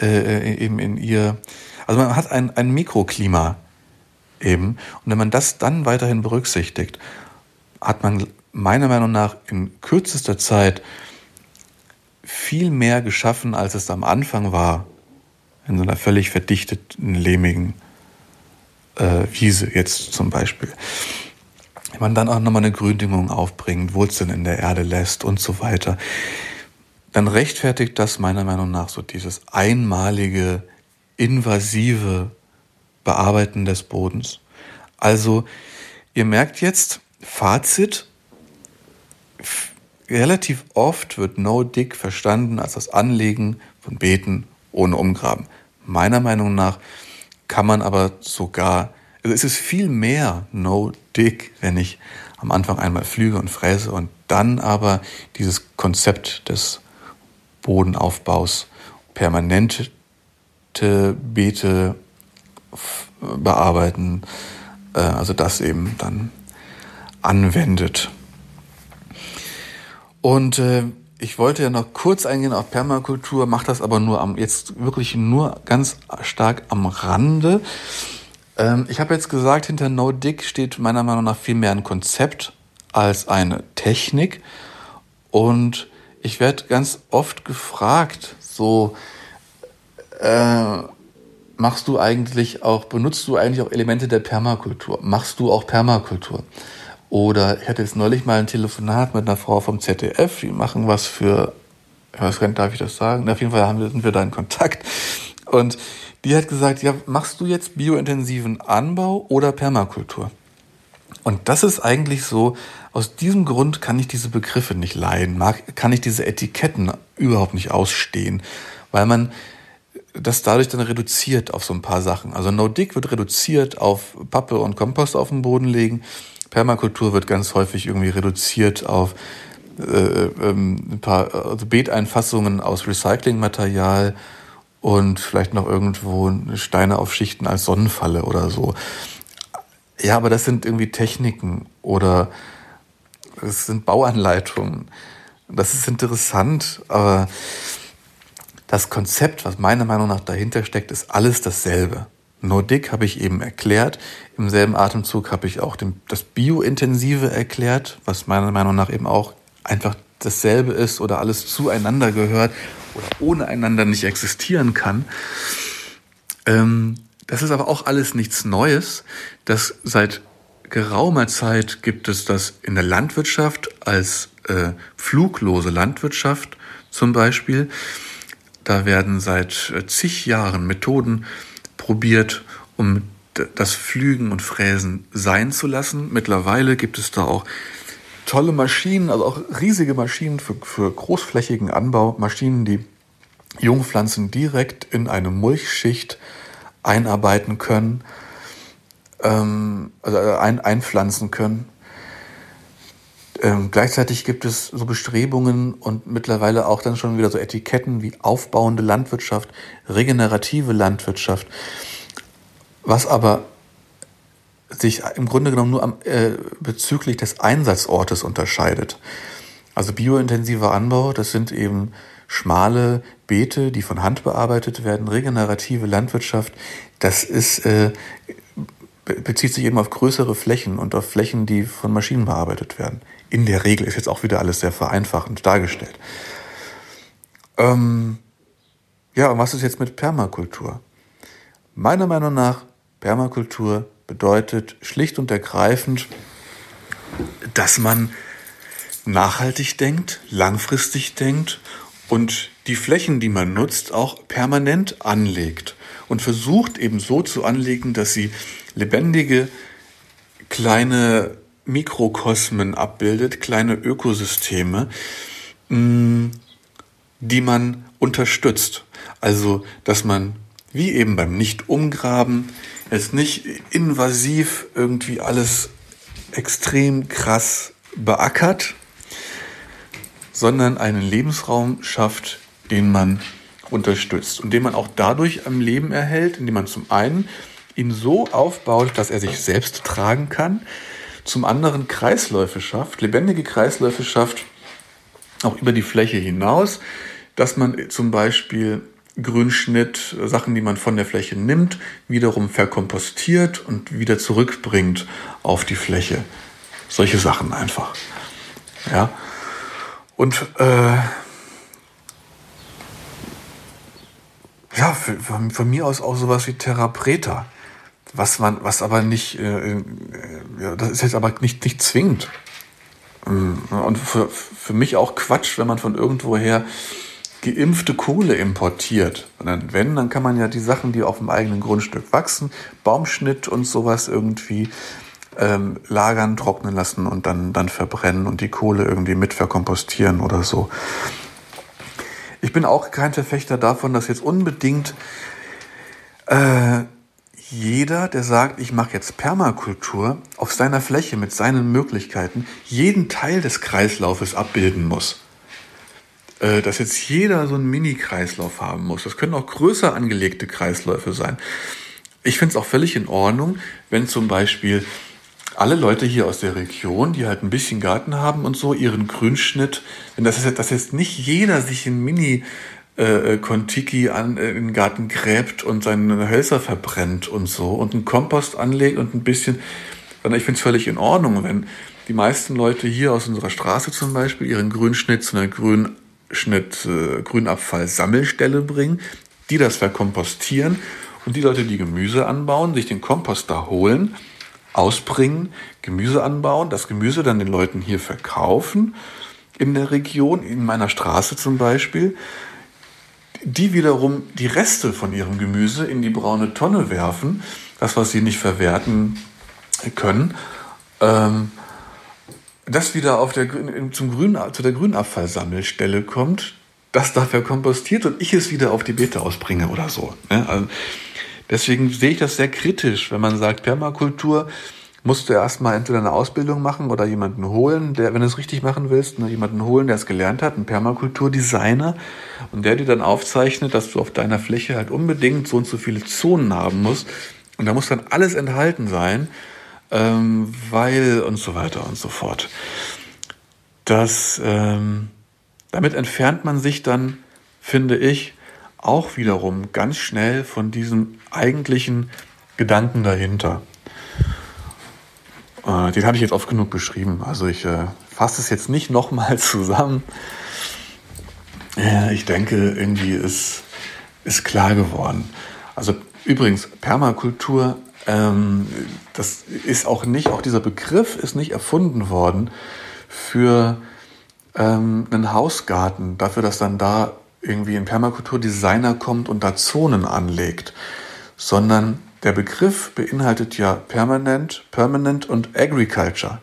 äh, eben in ihr, also man hat ein, ein Mikroklima eben. Und wenn man das dann weiterhin berücksichtigt, hat man meiner Meinung nach in kürzester Zeit viel mehr geschaffen, als es am Anfang war, in so einer völlig verdichteten, lehmigen äh, Wiese jetzt zum Beispiel. Wenn man dann auch nochmal eine Gründüngung aufbringt, Wurzeln in der Erde lässt und so weiter, dann rechtfertigt das meiner Meinung nach so dieses einmalige, invasive Bearbeiten des Bodens. Also, ihr merkt jetzt, Fazit, relativ oft wird No-Dig verstanden als das Anlegen von Beeten ohne Umgraben. Meiner Meinung nach kann man aber sogar, also es ist viel mehr No-Dig, wenn ich am Anfang einmal flüge und fräse und dann aber dieses Konzept des Bodenaufbaus, permanente Beete bearbeiten, äh, also das eben dann anwendet. Und äh, ich wollte ja noch kurz eingehen auf Permakultur, mache das aber nur am jetzt wirklich nur ganz stark am Rande. Ähm, ich habe jetzt gesagt, hinter No Dick steht meiner Meinung nach viel mehr ein Konzept als eine Technik. Und ich werde ganz oft gefragt, so äh, machst du eigentlich auch, benutzt du eigentlich auch Elemente der Permakultur? Machst du auch Permakultur? Oder ich hatte jetzt neulich mal ein Telefonat mit einer Frau vom ZDF, die machen was für, ich weiß nicht, darf ich das sagen? Auf jeden Fall haben wir, sind wir da in Kontakt. Und die hat gesagt, ja, machst du jetzt biointensiven Anbau oder Permakultur? Und das ist eigentlich so, aus diesem Grund kann ich diese Begriffe nicht leiden, mag, kann ich diese Etiketten überhaupt nicht ausstehen, weil man das dadurch dann reduziert auf so ein paar Sachen. Also No-Dick wird reduziert auf Pappe und Kompost auf den Boden legen. Permakultur wird ganz häufig irgendwie reduziert auf äh, ähm, ein paar also Beeteinfassungen aus Recyclingmaterial und vielleicht noch irgendwo Steine auf Schichten als Sonnenfalle oder so. Ja, aber das sind irgendwie Techniken oder es sind Bauanleitungen. Das ist interessant, aber das Konzept, was meiner Meinung nach dahinter steckt, ist alles dasselbe. Nordic habe ich eben erklärt. Im selben Atemzug habe ich auch dem, das Biointensive erklärt, was meiner Meinung nach eben auch einfach dasselbe ist oder alles zueinander gehört oder ohne einander nicht existieren kann. Ähm, das ist aber auch alles nichts Neues. Das seit geraumer Zeit gibt es das in der Landwirtschaft als äh, fluglose Landwirtschaft zum Beispiel. Da werden seit äh, zig Jahren Methoden probiert, um das Pflügen und Fräsen sein zu lassen. Mittlerweile gibt es da auch tolle Maschinen, also auch riesige Maschinen für, für großflächigen Anbau, Maschinen, die Jungpflanzen direkt in eine Mulchschicht einarbeiten können, ähm, also äh, ein, einpflanzen können. Ähm, gleichzeitig gibt es so Bestrebungen und mittlerweile auch dann schon wieder so Etiketten wie aufbauende Landwirtschaft, regenerative Landwirtschaft, was aber sich im Grunde genommen nur am, äh, bezüglich des Einsatzortes unterscheidet. Also biointensiver Anbau, das sind eben schmale Beete, die von Hand bearbeitet werden, regenerative Landwirtschaft, das ist, äh, bezieht sich eben auf größere Flächen und auf Flächen, die von Maschinen bearbeitet werden. In der Regel ist jetzt auch wieder alles sehr vereinfachend dargestellt. Ähm, ja, und was ist jetzt mit Permakultur? Meiner Meinung nach, Permakultur bedeutet schlicht und ergreifend, dass man nachhaltig denkt, langfristig denkt und die Flächen, die man nutzt, auch permanent anlegt und versucht eben so zu anlegen, dass sie lebendige kleine Mikrokosmen abbildet, kleine Ökosysteme, mm, die man unterstützt. Also, dass man wie eben beim Nicht-Umgraben jetzt nicht invasiv irgendwie alles extrem krass beackert, sondern einen Lebensraum schafft, den man unterstützt und den man auch dadurch am Leben erhält, indem man zum einen ihn so aufbaut, dass er sich selbst tragen kann, zum anderen Kreisläufe schafft, lebendige Kreisläufe schafft, auch über die Fläche hinaus, dass man zum Beispiel Grünschnitt, Sachen, die man von der Fläche nimmt, wiederum verkompostiert und wieder zurückbringt auf die Fläche. Solche Sachen einfach. Ja. Und äh, ja, von, von mir aus auch sowas wie Terra Preta was man, was aber nicht, äh, äh, ja, das ist jetzt aber nicht, nicht zwingend. Ähm, und für, für mich auch Quatsch, wenn man von irgendwoher geimpfte Kohle importiert. Dann, wenn, dann kann man ja die Sachen, die auf dem eigenen Grundstück wachsen, Baumschnitt und sowas irgendwie ähm, lagern, trocknen lassen und dann, dann verbrennen und die Kohle irgendwie mit verkompostieren oder so. Ich bin auch kein Verfechter davon, dass jetzt unbedingt äh, jeder, der sagt, ich mache jetzt Permakultur, auf seiner Fläche mit seinen Möglichkeiten jeden Teil des Kreislaufes abbilden muss. Äh, dass jetzt jeder so einen Mini-Kreislauf haben muss. Das können auch größer angelegte Kreisläufe sein. ich finde es auch völlig in Ordnung, wenn zum Beispiel alle Leute hier aus der Region, die halt ein bisschen Garten haben und so, ihren Grünschnitt, wenn das ist, dass jetzt nicht jeder sich in Mini äh, Kontiki an äh, in den Garten gräbt und seine Hölzer verbrennt und so und einen Kompost anlegt und ein bisschen, sondern ich finde es völlig in Ordnung, wenn die meisten Leute hier aus unserer Straße zum Beispiel ihren Grünschnitt zu einer Grünschnitt, äh, Grünabfall-Sammelstelle bringen, die das verkompostieren und die Leute, die Gemüse anbauen, sich den Kompost da holen, ausbringen, Gemüse anbauen, das Gemüse dann den Leuten hier verkaufen. In der Region, in meiner Straße zum Beispiel, die wiederum die Reste von ihrem Gemüse in die braune Tonne werfen, das, was sie nicht verwerten können, ähm, das wieder auf der, zum Grün, zu der Grünabfallsammelstelle kommt, das dafür kompostiert und ich es wieder auf die Beete ausbringe oder so. Ne? Also deswegen sehe ich das sehr kritisch, wenn man sagt, Permakultur musst du erstmal entweder eine Ausbildung machen oder jemanden holen, der, wenn du es richtig machen willst, ne, jemanden holen, der es gelernt hat, einen Permakulturdesigner, und der dir dann aufzeichnet, dass du auf deiner Fläche halt unbedingt so und so viele Zonen haben musst. Und da muss dann alles enthalten sein, ähm, weil und so weiter und so fort. Das, ähm, damit entfernt man sich dann, finde ich, auch wiederum ganz schnell von diesem eigentlichen Gedanken dahinter. Äh, den habe ich jetzt oft genug beschrieben. Also ich äh, fasse es jetzt nicht nochmal zusammen. Äh, ich denke, irgendwie ist, ist klar geworden. Also übrigens, Permakultur, ähm, das ist auch nicht, auch dieser Begriff ist nicht erfunden worden für ähm, einen Hausgarten, dafür, dass dann da irgendwie ein Permakulturdesigner kommt und da Zonen anlegt, sondern der Begriff beinhaltet ja Permanent, Permanent und Agriculture.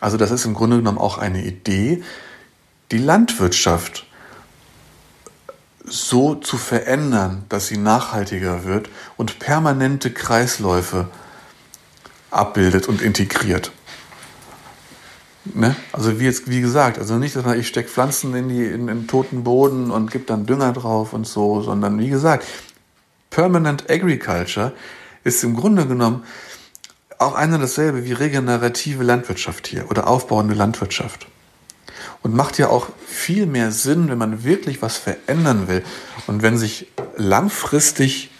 Also das ist im Grunde genommen auch eine Idee, die Landwirtschaft so zu verändern, dass sie nachhaltiger wird und permanente Kreisläufe abbildet und integriert. Ne? Also wie jetzt, wie gesagt, also nicht, dass man, ich stecke Pflanzen in, die, in den toten Boden und gebe dann Dünger drauf und so, sondern wie gesagt, Permanent Agriculture ist im Grunde genommen auch eine dasselbe wie regenerative Landwirtschaft hier oder aufbauende Landwirtschaft. Und macht ja auch viel mehr Sinn, wenn man wirklich was verändern will und wenn sich langfristig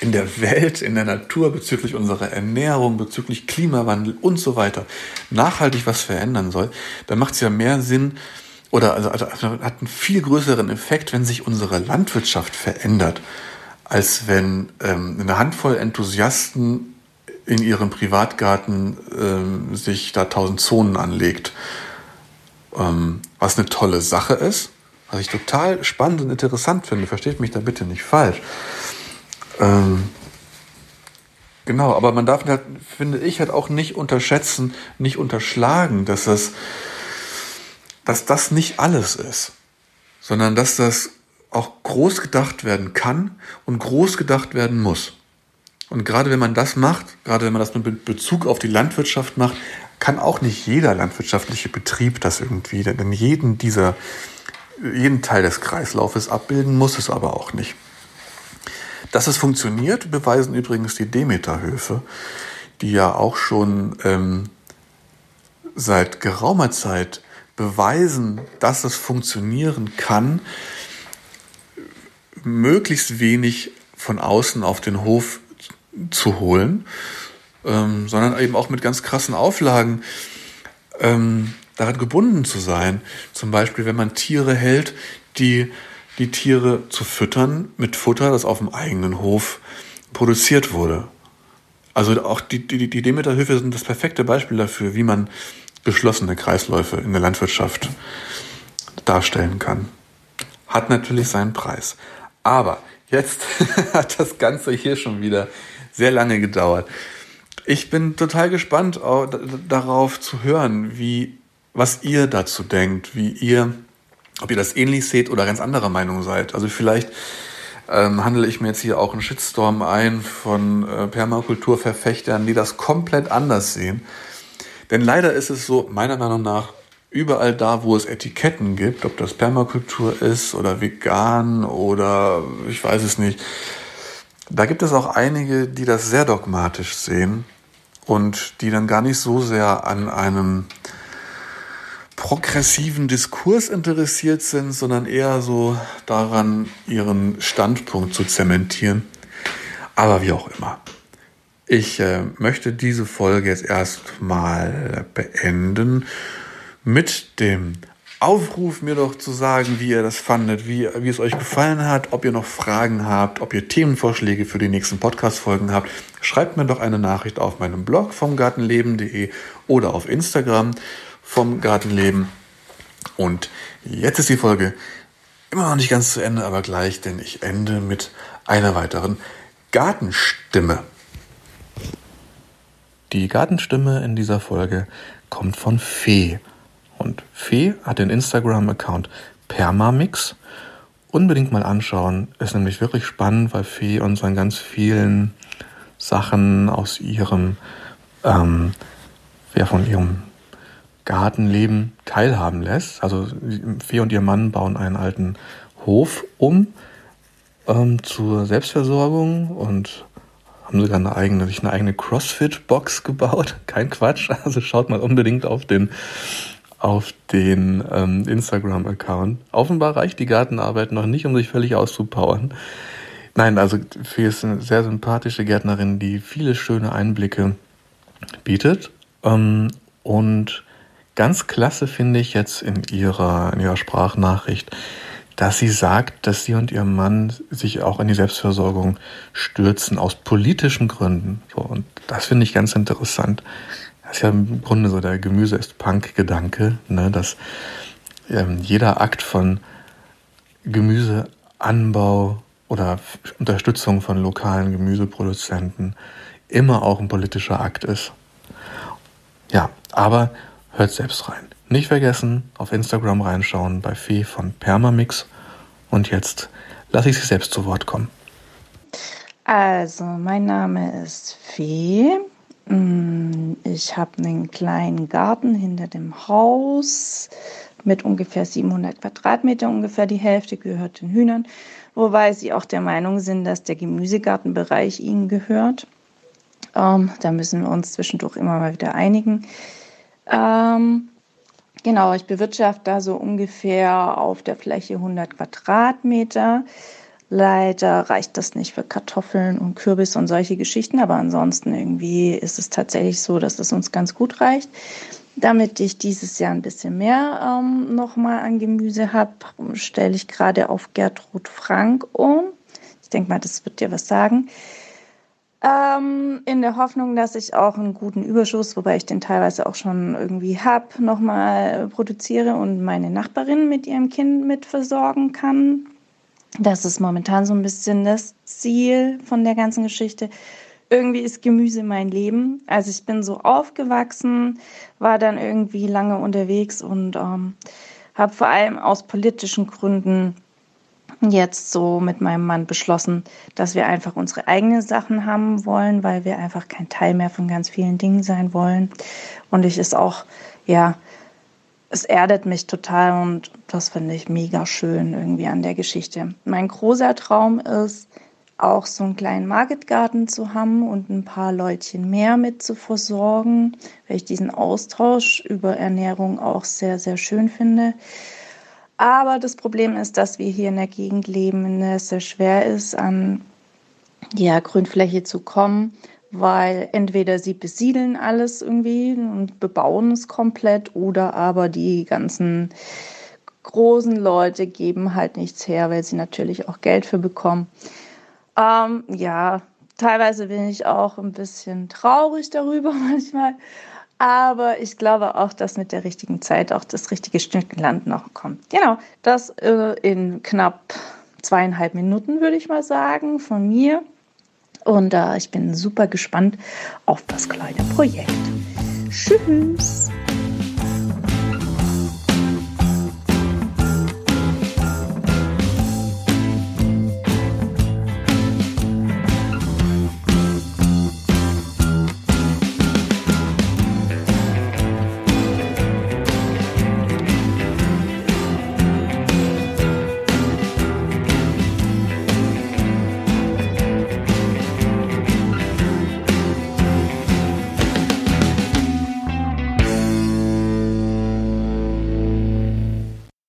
in der Welt, in der Natur bezüglich unserer Ernährung, bezüglich Klimawandel und so weiter nachhaltig was verändern soll, dann macht es ja mehr Sinn oder also, also hat einen viel größeren Effekt, wenn sich unsere Landwirtschaft verändert als wenn ähm, eine Handvoll Enthusiasten in ihrem Privatgarten ähm, sich da tausend Zonen anlegt. Ähm, was eine tolle Sache ist, was ich total spannend und interessant finde. Versteht mich da bitte nicht falsch. Ähm, genau, aber man darf halt, finde ich, halt auch nicht unterschätzen, nicht unterschlagen, dass das, dass das nicht alles ist, sondern dass das auch groß gedacht werden kann und groß gedacht werden muss. Und gerade wenn man das macht, gerade wenn man das mit Bezug auf die Landwirtschaft macht, kann auch nicht jeder landwirtschaftliche Betrieb das irgendwie, denn jeden dieser, jeden Teil des Kreislaufes abbilden muss es aber auch nicht. Dass es funktioniert, beweisen übrigens die Demeterhöfe, die ja auch schon ähm, seit geraumer Zeit beweisen, dass es funktionieren kann, möglichst wenig von außen auf den Hof zu holen, ähm, sondern eben auch mit ganz krassen Auflagen ähm, daran gebunden zu sein. Zum Beispiel, wenn man Tiere hält, die die Tiere zu füttern mit Futter, das auf dem eigenen Hof produziert wurde. Also auch die, die, die Demeterhöfe sind das perfekte Beispiel dafür, wie man geschlossene Kreisläufe in der Landwirtschaft darstellen kann. Hat natürlich seinen Preis. Aber jetzt hat das Ganze hier schon wieder sehr lange gedauert. Ich bin total gespannt darauf zu hören, wie, was ihr dazu denkt, wie ihr, ob ihr das ähnlich seht oder ganz anderer Meinung seid. Also vielleicht ähm, handle ich mir jetzt hier auch einen Shitstorm ein von äh, Permakulturverfechtern, die das komplett anders sehen. Denn leider ist es so, meiner Meinung nach, überall da, wo es Etiketten gibt, ob das Permakultur ist oder vegan oder ich weiß es nicht, Da gibt es auch einige, die das sehr dogmatisch sehen und die dann gar nicht so sehr an einem progressiven Diskurs interessiert sind, sondern eher so daran, ihren Standpunkt zu zementieren. Aber wie auch immer. Ich äh, möchte diese Folge jetzt erstmal beenden mit dem Aufruf, mir doch zu sagen, wie ihr das fandet, wie, wie es euch gefallen hat, ob ihr noch Fragen habt, ob ihr Themenvorschläge für die nächsten Podcast-Folgen habt. Schreibt mir doch eine Nachricht auf meinem Blog vom Gartenleben.de oder auf Instagram vom Gartenleben. Und jetzt ist die Folge immer noch nicht ganz zu Ende, aber gleich, denn ich ende mit einer weiteren Gartenstimme. Die Gartenstimme in dieser Folge kommt von Fee. Und Fee hat den Instagram-Account Permamix. Unbedingt mal anschauen. Ist nämlich wirklich spannend, weil Fee uns an ganz vielen Sachen aus ihrem, ähm, ja, von ihrem Gartenleben teilhaben lässt. Also Fee und ihr Mann bauen einen alten Hof um ähm, zur Selbstversorgung und haben sogar eine eigene, eine eigene CrossFit-Box gebaut. Kein Quatsch. Also schaut mal unbedingt auf den, auf den ähm, Instagram-Account. Offenbar reicht die Gartenarbeit noch nicht, um sich völlig auszupowern. Nein, also Fee ist eine sehr sympathische Gärtnerin, die viele schöne Einblicke bietet. Ähm, und ganz klasse finde ich jetzt in ihrer, in ihrer Sprachnachricht, dass sie sagt, dass sie und ihr Mann sich auch in die Selbstversorgung stürzen aus politischen Gründen. So, und das finde ich ganz interessant. Das ist ja im Grunde so der Gemüse ist Punk-Gedanke, ne, dass ähm, jeder Akt von Gemüseanbau oder Unterstützung von lokalen Gemüseproduzenten immer auch ein politischer Akt ist. Ja, aber hört selbst rein. Nicht vergessen, auf Instagram reinschauen bei Fee von Permamix. Und jetzt lasse ich Sie selbst zu Wort kommen. Also, mein Name ist Fee. Mm, ich habe einen kleinen Garten hinter dem Haus mit ungefähr 700 Quadratmeter. Ungefähr die Hälfte gehört den Hühnern, wobei sie auch der Meinung sind, dass der Gemüsegartenbereich ihnen gehört. Ähm, da müssen wir uns zwischendurch immer mal wieder einigen. Ähm, Genau, ich bewirtschafte da so ungefähr auf der Fläche 100 Quadratmeter. Leider reicht das nicht für Kartoffeln und Kürbis und solche Geschichten, aber ansonsten irgendwie ist es tatsächlich so, dass es uns ganz gut reicht. Damit ich dieses Jahr ein bisschen mehr ähm, nochmal an Gemüse habe, stelle ich gerade auf Gertrud Frank um. Ich denke mal, das wird dir was sagen. Ähm, in der Hoffnung, dass ich auch einen guten Überschuss, wobei ich den teilweise auch schon irgendwie habe, nochmal produziere und meine Nachbarin mit ihrem Kind mit versorgen kann. Das ist momentan so ein bisschen das Ziel von der ganzen Geschichte. Irgendwie ist Gemüse mein Leben. Also ich bin so aufgewachsen, war dann irgendwie lange unterwegs und ähm, habe vor allem aus politischen Gründen jetzt so mit meinem Mann beschlossen, dass wir einfach unsere eigenen Sachen haben wollen, weil wir einfach kein Teil mehr von ganz vielen Dingen sein wollen. Und ich ist auch, ja, es erdet mich total und das finde ich mega schön irgendwie an der Geschichte. Mein großer Traum ist, auch so einen kleinen Marketgarten zu haben und ein paar Leutchen mehr mit zu versorgen, weil ich diesen Austausch über Ernährung auch sehr, sehr schön finde. Aber das Problem ist, dass wir hier in der Gegend leben, in der es sehr schwer ist, an ja, Grünfläche zu kommen, weil entweder sie besiedeln alles irgendwie und bebauen es komplett oder aber die ganzen großen Leute geben halt nichts her, weil sie natürlich auch Geld für bekommen. Ähm, ja, teilweise bin ich auch ein bisschen traurig darüber manchmal, aber ich glaube auch, dass mit der richtigen Zeit auch das richtige Stück Land noch kommt. Genau, das äh, in knapp zweieinhalb Minuten, würde ich mal sagen, von mir. Und äh, ich bin super gespannt auf das kleine Projekt. Tschüss!